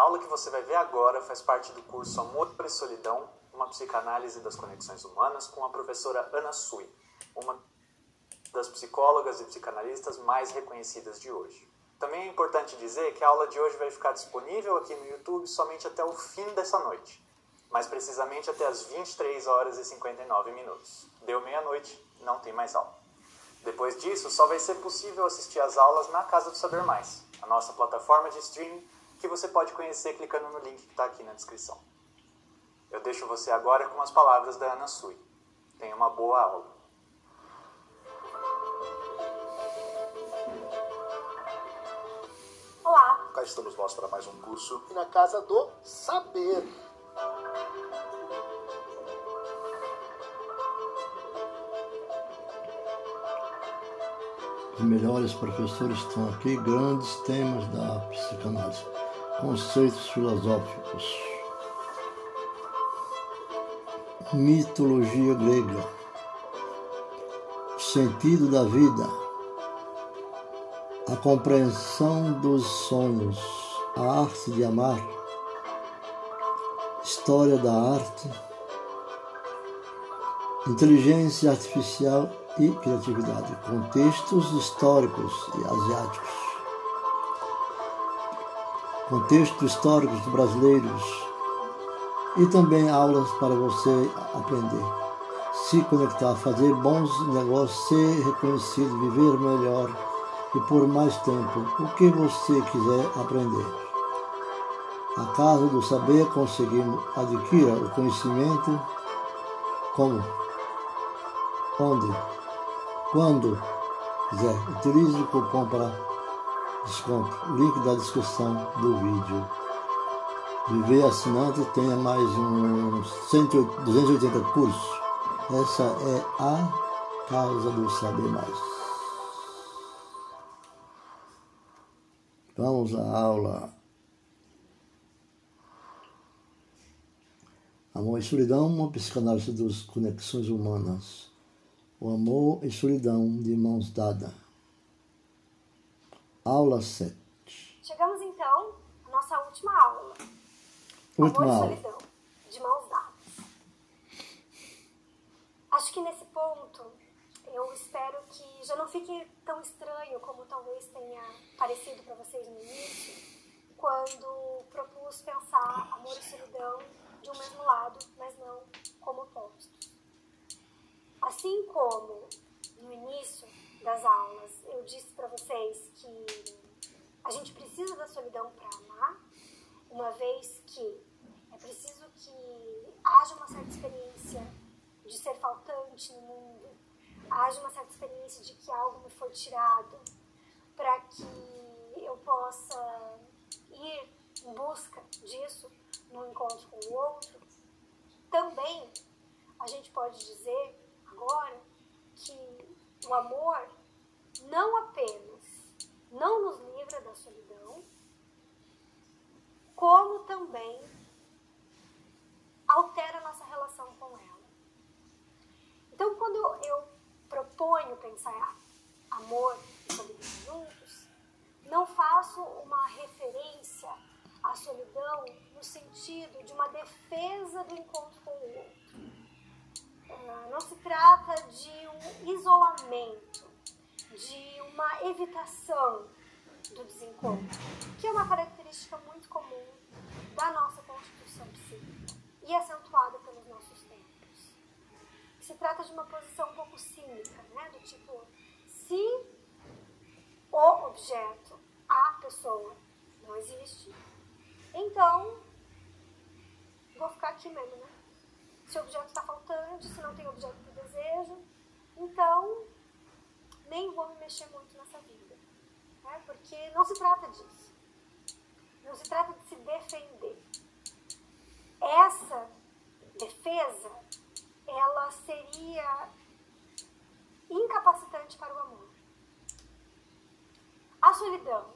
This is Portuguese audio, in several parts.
aula que você vai ver agora faz parte do curso Amor e Solidão, uma psicanálise das conexões humanas, com a professora Ana Sui, uma das psicólogas e psicanalistas mais reconhecidas de hoje. Também é importante dizer que a aula de hoje vai ficar disponível aqui no YouTube somente até o fim dessa noite, mais precisamente até as 23 horas e 59 minutos. Deu meia-noite, não tem mais aula. Depois disso, só vai ser possível assistir às aulas na Casa do Saber Mais, a nossa plataforma de streaming que você pode conhecer clicando no link que está aqui na descrição. Eu deixo você agora com as palavras da Ana Sui. Tenha uma boa aula. Olá! Cá estamos nós para mais um curso e na Casa do Saber. Os melhores professores estão aqui, grandes temas da psicanálise, conceitos filosóficos, mitologia grega, sentido da vida, a compreensão dos sonhos, a arte de amar, história da arte, inteligência artificial e criatividade, contextos históricos e asiáticos, contextos históricos brasileiros e também aulas para você aprender, se conectar, fazer bons negócios, ser reconhecido, viver melhor e por mais tempo, o que você quiser aprender. A Casa do Saber conseguimos adquirir o conhecimento como, onde, quando quiser. Utilize o cupom para desconto. Link da descrição do vídeo. Viver assinante tenha mais uns 280 cursos. Essa é a Casa do Saber Mais. Vamos à aula. Amor e solidão, uma psicanálise das conexões humanas. O amor e solidão de mãos dadas. Aula 7. Chegamos então à nossa última aula. Última amor aula. e solidão, de mãos dadas. Acho que nesse ponto eu espero que já não fique tão estranho como talvez tenha parecido para vocês no início, quando propus pensar amor e solidão de um mesmo lado, mas não como opostos. Assim como no início das aulas eu disse para vocês que a gente precisa da solidão para amar, uma vez que é preciso que haja uma certa experiência de ser faltante no mundo, haja uma certa experiência de que algo me foi tirado, para que eu possa ir em busca disso no encontro com o outro. Também a gente pode dizer agora que o amor não apenas não nos livra da solidão, como também altera a nossa relação com ela. Então, quando eu proponho pensar amor e solidão juntos, não faço uma referência à solidão no sentido de uma defesa do encontro com o outro. Ah, Não se trata de um isolamento, de uma evitação do desencontro, que é uma característica muito comum da nossa constituição psíquica e acentuada pelos nossos. Se trata de uma posição um pouco cínica, né? do tipo, se o objeto, a pessoa, não existe, então vou ficar aqui mesmo, né? Se o objeto está faltando, se não tem objeto que desejo, então nem vou me mexer muito nessa vida. Né? Porque não se trata disso. Não se trata de se defender. Essa defesa, seria incapacitante para o amor. A solidão,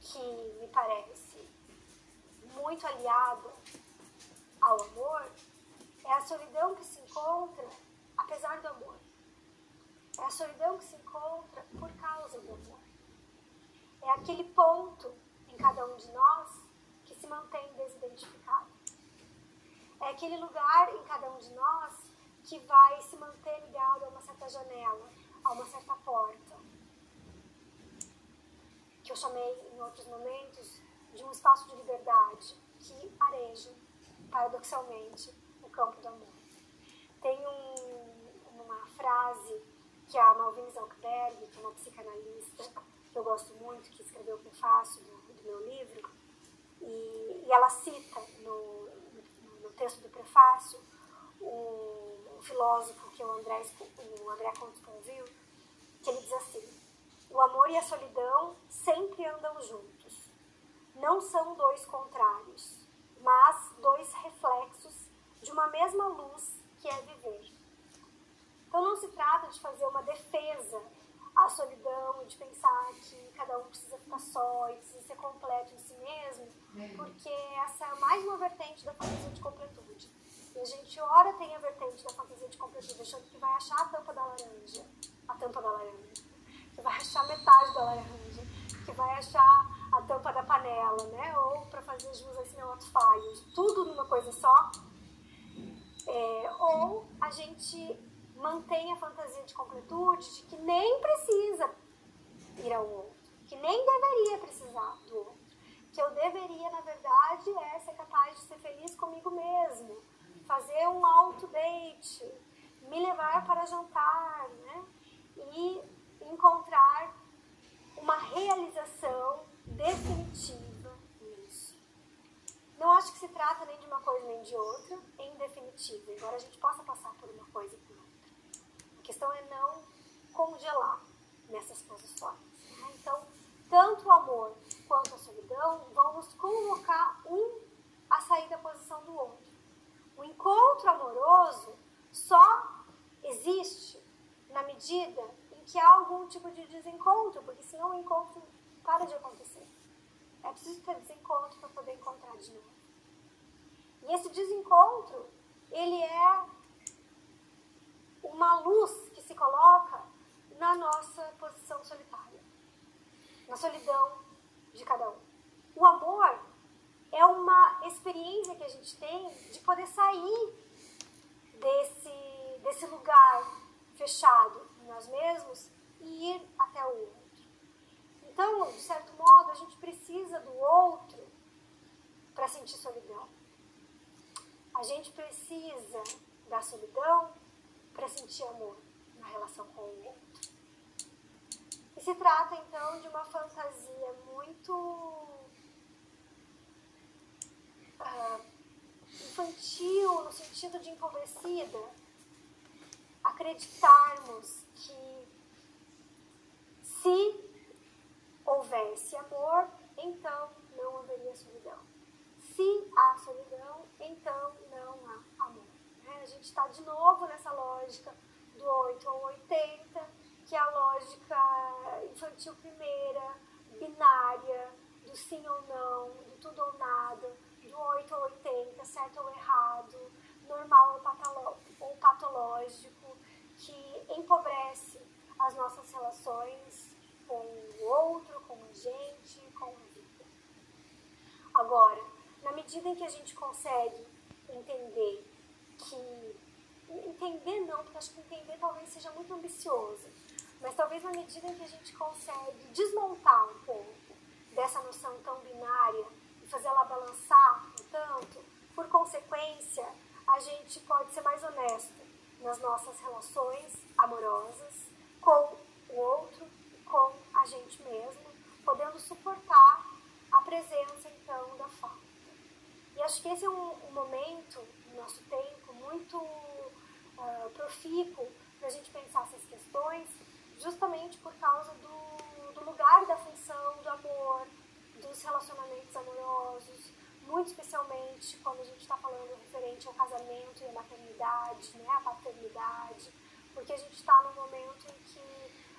que me parece muito aliada ao amor, é a solidão que se encontra apesar do amor. É a solidão que se encontra por causa do amor. É aquele ponto em cada um de nós que se mantém desidentificado. É aquele lugar em cada um de nós que vai se manter ligado a uma certa janela, a uma certa porta, que eu chamei em outros momentos de um espaço de liberdade que areja, paradoxalmente, o campo do amor. Tem um, uma frase que a Malvine Zalkberg, que é uma psicanalista que eu gosto muito, que escreveu o prefácio do, do meu livro, e, e ela cita no, no, texto do prefácio um filósofo que o André, o André Conte que ele diz assim, o amor e a solidão sempre andam juntos. Não são dois contrários, mas dois reflexos de uma mesma luz que é viver. Então não se trata de fazer uma defesa à solidão e de pensar que cada um precisa ficar só e precisa ser completo em si mesmo, porque essa é mais uma vertente da fantasia de completude. E a gente, ora, tem a vertente da fantasia de completude, achando que vai achar a tampa da laranja, a tampa da laranja, que vai achar metade da laranja, que vai achar a tampa da panela, né? Ou para fazer jus a esse outro falho, tudo numa coisa só. É, ou a gente mantém a fantasia de completude de que nem precisa ir ao outro, que nem deveria precisar do outro. Que eu deveria, na verdade, é ser capaz de ser feliz comigo mesmo, fazer um auto-date, me levar para jantar, né? E encontrar uma realização definitiva nisso. Não acho que se trata nem de uma coisa nem de outra, em definitivo, embora a gente possa passar por uma coisa e por outra. A questão é não congelar nessas posições. Né? Então, tanto o amor quanto a solidão vão nos convocar um a sair da posição do outro. O encontro amoroso só existe na medida em que há algum tipo de desencontro, porque senão o encontro para de acontecer. É preciso ter desencontro para poder encontrar de novo. E esse desencontro, ele é uma luz que se coloca na nossa posição solitária, na solidão de cada um. O amor é uma experiência que a gente tem de poder sair desse, desse lugar fechado em nós mesmos e ir até o outro. Então, de certo modo, a gente precisa do outro para sentir solidão. A gente precisa da solidão para sentir amor na relação com o outro. E se trata então de uma fantasia muito infantil, no sentido de empobrecida, acreditarmos que se houvesse amor, então não haveria solidão. Se há solidão, então não há amor. Né? A gente está de novo nessa lógica do 8 ou 80, que é a lógica infantil primeira, binária, do sim ou não, do tudo ou nada, do 8 ou 80, certo ou errado, normal ou patológico, que empobrece as nossas relações com o outro, com a gente, com a vida. Agora, na medida em que a gente consegue entender que. Entender não, porque acho que entender talvez seja muito ambicioso, mas talvez na medida em que a gente consegue desmontar um pouco dessa noção tão binária e fazer ela balançar um tanto, por consequência, a gente pode ser mais honesto nas nossas relações amorosas com o outro com a gente mesmo, podendo suportar a presença então da falta. E acho que esse é um, um momento no nosso tempo muito uh, profícuo para a gente pensar essas questões, justamente por causa do, do lugar da função do amor, dos relacionamentos amorosos, muito especialmente quando a gente está falando referente ao casamento e à maternidade, né, à paternidade, porque a gente está num momento em que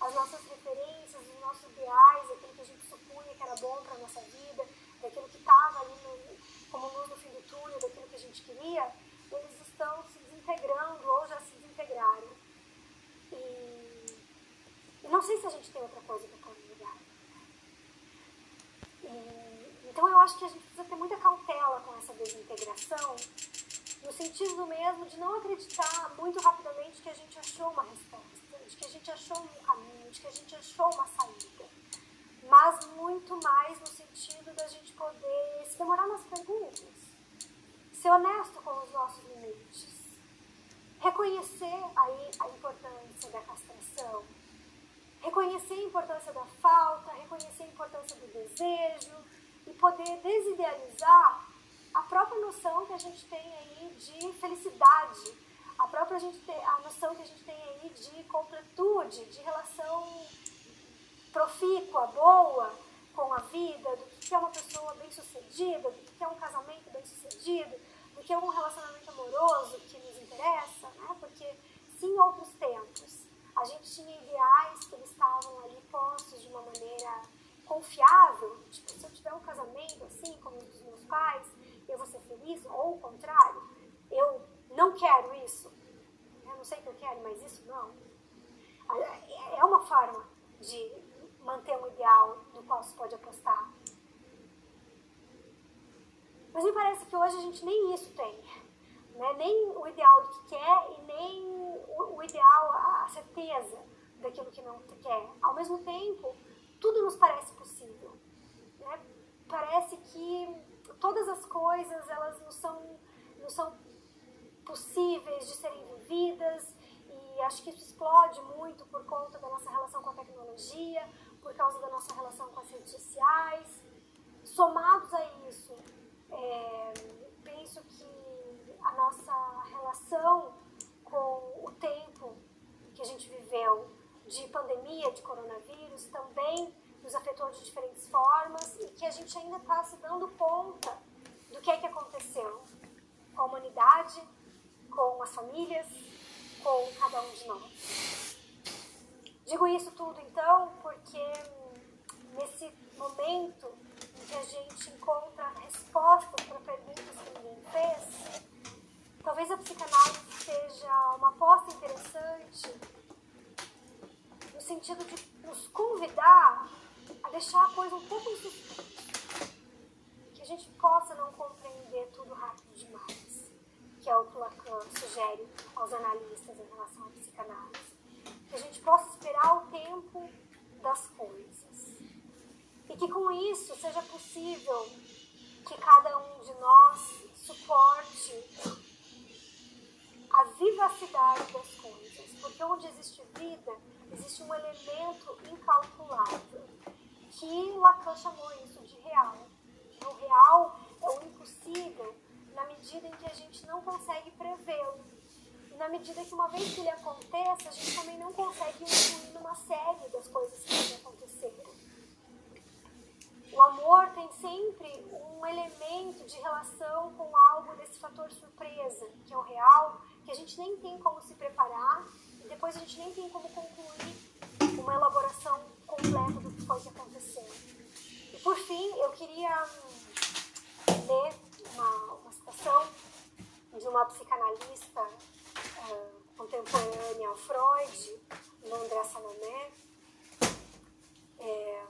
as nossas referências, os nossos ideais, aquilo que a gente supunha que era bom para a nossa vida, daquilo que estava ali no, como luz no fim do túnel, daquilo que a gente queria, eles estão se desintegrando ou já se desintegraram. E, e não sei se a gente tem outra coisa para lugar. E, Então eu acho que a gente precisa ter muita cautela com essa desintegração, no sentido mesmo de não acreditar muito rapidamente que a gente achou uma resposta, de que a gente achou um caminho, de que a gente achou uma saída, mas muito mais no sentido da gente poder se demorar nas perguntas, ser honesto com os nossos limites, reconhecer aí a importância da castração, reconhecer a importância da falta, reconhecer a importância do desejo e poder desidealizar a própria noção que a gente tem aí de felicidade, a própria gente a noção que a gente tem aí de completude, de relação profícua, boa com a vida, do que é uma pessoa bem-sucedida, do que é um casamento bem-sucedido, do que é um relacionamento amoroso que nos interessa, né? Porque se em outros tempos a gente tinha ideais que eles estavam ali postos de uma maneira confiável, tipo, se eu tiver um casamento assim, como o dos meus pais, eu vou ser feliz, ou o contrário, eu não quero isso, eu não sei o que eu quero, mas isso não. É uma forma de manter um ideal no qual se pode apostar. Mas me parece que hoje a gente nem isso tem. Né? Nem o ideal do que quer e nem o, ideal, a certeza daquilo que não quer. Ao mesmo tempo, tudo nos parece? Parece que todas as coisas elas não são, não são possíveis de serem vividas e acho que isso explode muito por conta da nossa relação com a tecnologia, por causa da nossa relação com as redes sociais. Somados a isso, é, penso que a nossa relação com o tempo que a gente viveu de pandemia, de coronavírus, também nos afetou de diferentes formas e que a gente ainda está se dando conta do que é que aconteceu com a humanidade, com as famílias, com cada um de nós. Digo isso tudo então porque nesse momento em que a gente encontra respostas para perguntas que ninguém fez, talvez a psicanálise seja uma aposta interessante no sentido de nos convidar deixar a coisa um pouco Que a gente possa não compreender tudo rápido demais, que é o que Lacan sugere aos analistas em relação à psicanálise. Que a gente possa esperar o tempo das coisas. E que com isso seja possível que cada um de nós suporte a vivacidade das coisas. Porque onde existe vida, existe um elemento incalculável, que Lacan chamou isso de real. O real é o impossível na medida em que a gente não consegue prevê-lo. E na medida que uma vez que ele aconteça, a gente também não consegue incluir numa série das coisas que podem acontecer. O amor tem sempre um elemento de relação com algo desse fator surpresa, que é o real, que a gente nem tem como se preparar e depois a gente nem tem como concluir uma elaboração completa do que foi que aconteceu. E por fim, eu queria hum, ler uma, uma citação de uma psicanalista uh, contemporânea ao Freud, André Salomé, é,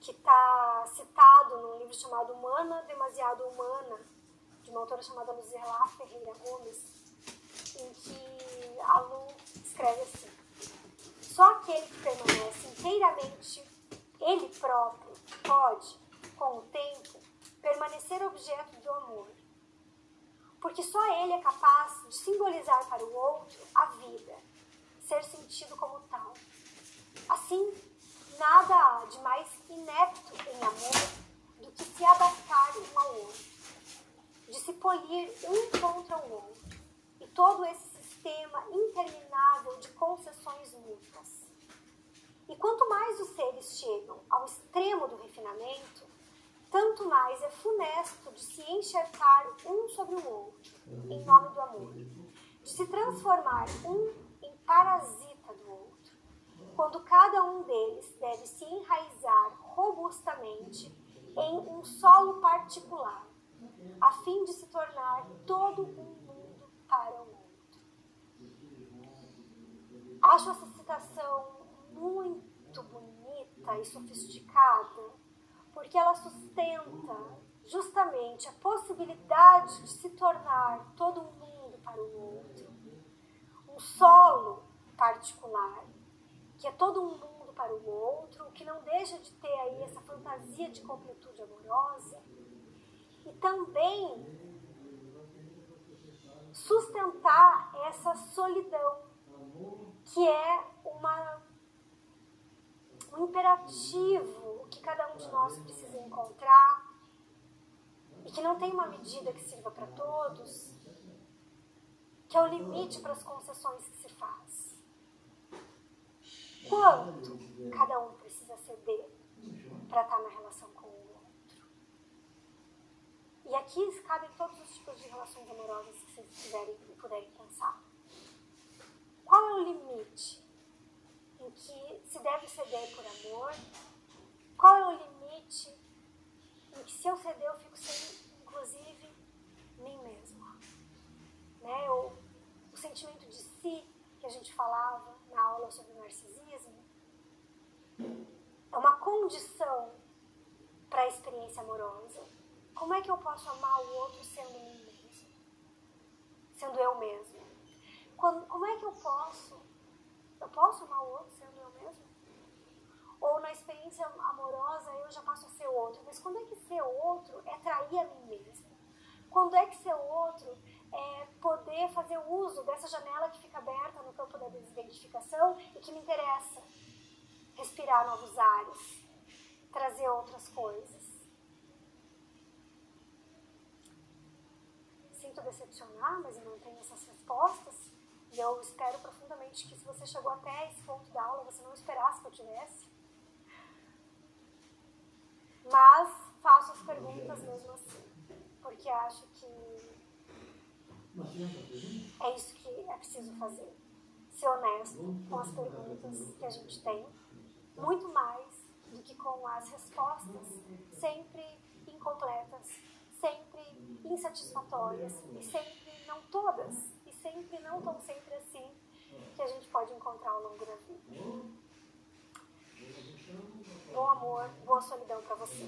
que está citado num livro chamado Humana, Demasiado Humana, de uma autora chamada Luzerla Ferreira Gomes, em que a Lu escreve assim: Só aquele que permanece inteiramente ele próprio pode, com o tempo, permanecer objeto do amor. Porque só ele é capaz de simbolizar para o outro a vida, ser sentido como tal. Assim, nada há de mais inepto em amor do que se adaptar um ao outro, de se polir um contra o outro, e todo esse sistema interminável de concessões mútuas. E quanto mais os seres chegam ao extremo do refinamento, tanto mais é funesto de se enxertar um sobre o outro, em nome do amor, de se transformar um em parasita do outro, quando cada um deles deve se enraizar robustamente em um solo particular, a fim de se tornar todo um mundo para o outro. Acho essa citação muito bonita e sofisticada, porque ela sustenta justamente a possibilidade de se tornar todo um mundo para o outro, um solo particular, que é todo um mundo para o outro, que não deixa de ter aí essa fantasia de completude amorosa, e também sustentar essa solidão, que é uma, um imperativo que cada um de nós precisa encontrar e que não tem uma medida que sirva para todos, que é o limite para as concessões que se faz. Quanto cada um precisa ceder para estar na relação com o outro? E aqui cabem todos os tipos de relações amorosas que vocês tiverem e puderem pensar. Qual é o limite em que se deve ceder por amor? Qual é o limite em que se eu ceder eu fico sem, inclusive, mim mesma? Né? O, o sentimento de si que a gente falava na aula sobre narcisismo é uma condição para a experiência amorosa. Como é que eu posso amar o outro sendo mim mesmo? Sendo eu mesmo? Quando, como é que eu posso? Eu posso amar o outro sendo eu mesmo? Ou na experiência amorosa eu já passo a ser outro. Mas quando é que ser outro é trair a mim mesmo? Quando é que ser outro é poder fazer uso dessa janela que fica aberta no campo da desidentificação e que me interessa? Respirar novos ares, trazer outras coisas. Sinto decepcionar, mas eu não tenho essas respostas. E eu espero profundamente que se você chegou até esse ponto da aula, você não esperasse que eu tivesse. Mas faço as perguntas mesmo assim, porque acho que é isso que é preciso fazer. Ser honesto com as perguntas que a gente tem, muito mais do que com as respostas sempre incompletas, sempre insatisfatórias e sempre não todas sempre, não tão sempre assim, que a gente pode encontrar ao longo da vida. Bom amor, boa solidão para você.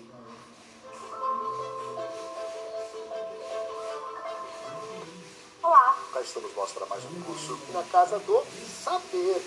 Olá! Cá estamos nós para mais um curso na Casa do Saber.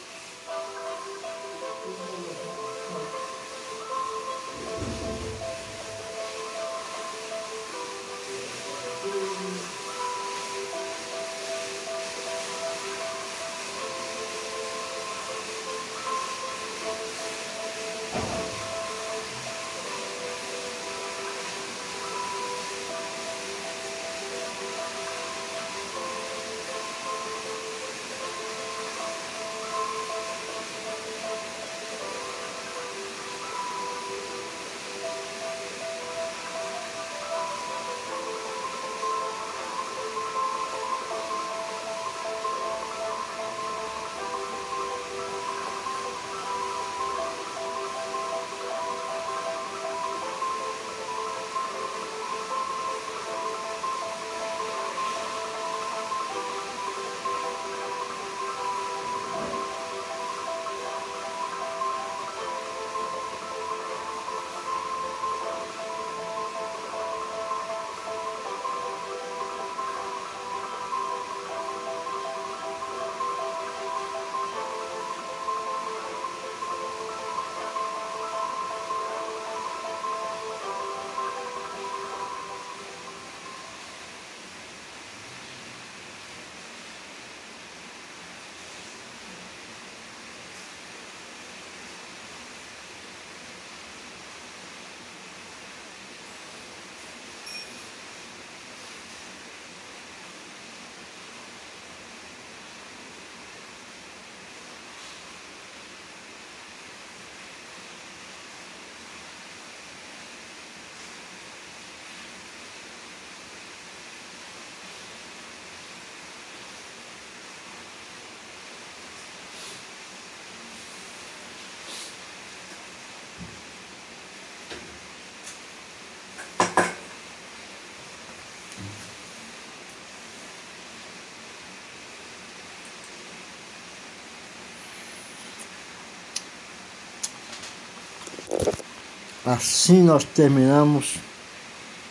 Assim nós terminamos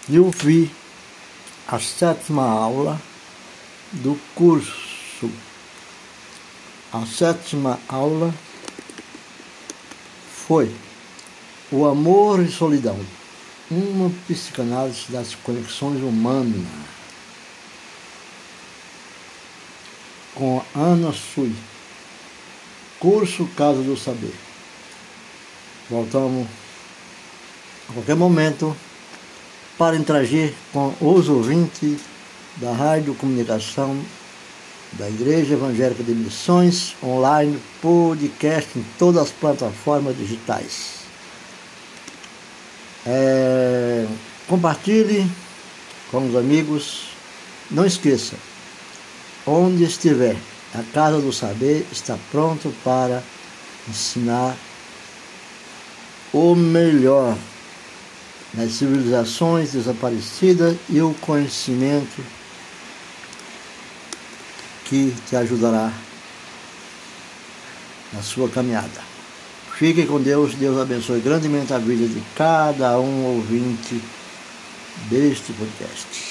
de ouvir a sétima aula do curso. A sétima aula foi O Amor e Solidão, uma psicanálise das conexões humanas, com Ana Sui, curso Casa do Saber. Voltamos a qualquer momento para interagir com os ouvintes da Rádio Comunicação da Igreja Evangélica de Missões, online, podcast em todas as plataformas digitais. É, compartilhe com os amigos. Não esqueça, onde estiver, a Casa do Saber está pronto para ensinar o melhor nas civilizações desaparecidas e o conhecimento que te ajudará na sua caminhada. Fique com Deus, Deus abençoe grandemente a vida de cada um ouvinte deste podcast.